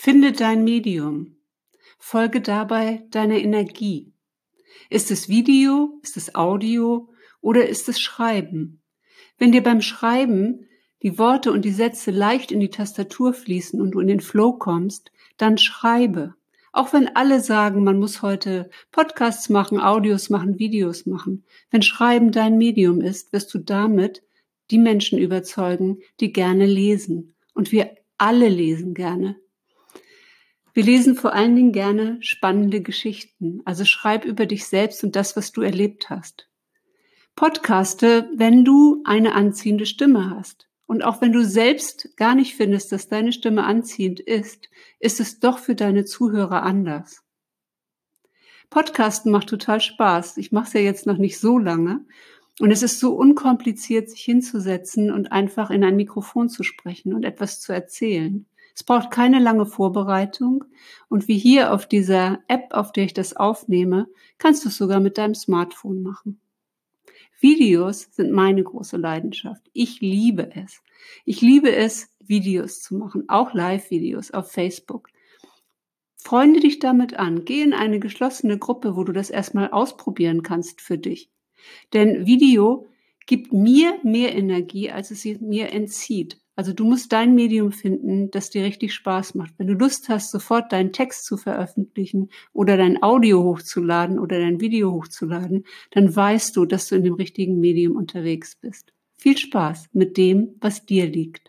Finde dein Medium. Folge dabei deiner Energie. Ist es Video, ist es Audio oder ist es Schreiben? Wenn dir beim Schreiben die Worte und die Sätze leicht in die Tastatur fließen und du in den Flow kommst, dann schreibe. Auch wenn alle sagen, man muss heute Podcasts machen, Audios machen, Videos machen. Wenn Schreiben dein Medium ist, wirst du damit die Menschen überzeugen, die gerne lesen. Und wir alle lesen gerne. Wir lesen vor allen Dingen gerne spannende Geschichten. Also schreib über dich selbst und das, was du erlebt hast. Podcaste, wenn du eine anziehende Stimme hast. Und auch wenn du selbst gar nicht findest, dass deine Stimme anziehend ist, ist es doch für deine Zuhörer anders. Podcasten macht total Spaß. Ich mache es ja jetzt noch nicht so lange. Und es ist so unkompliziert, sich hinzusetzen und einfach in ein Mikrofon zu sprechen und etwas zu erzählen. Es braucht keine lange Vorbereitung. Und wie hier auf dieser App, auf der ich das aufnehme, kannst du es sogar mit deinem Smartphone machen. Videos sind meine große Leidenschaft. Ich liebe es. Ich liebe es, Videos zu machen, auch Live-Videos auf Facebook. Freunde dich damit an. Geh in eine geschlossene Gruppe, wo du das erstmal ausprobieren kannst für dich. Denn Video gibt mir mehr Energie, als es mir entzieht. Also du musst dein Medium finden, das dir richtig Spaß macht. Wenn du Lust hast, sofort deinen Text zu veröffentlichen oder dein Audio hochzuladen oder dein Video hochzuladen, dann weißt du, dass du in dem richtigen Medium unterwegs bist. Viel Spaß mit dem, was dir liegt.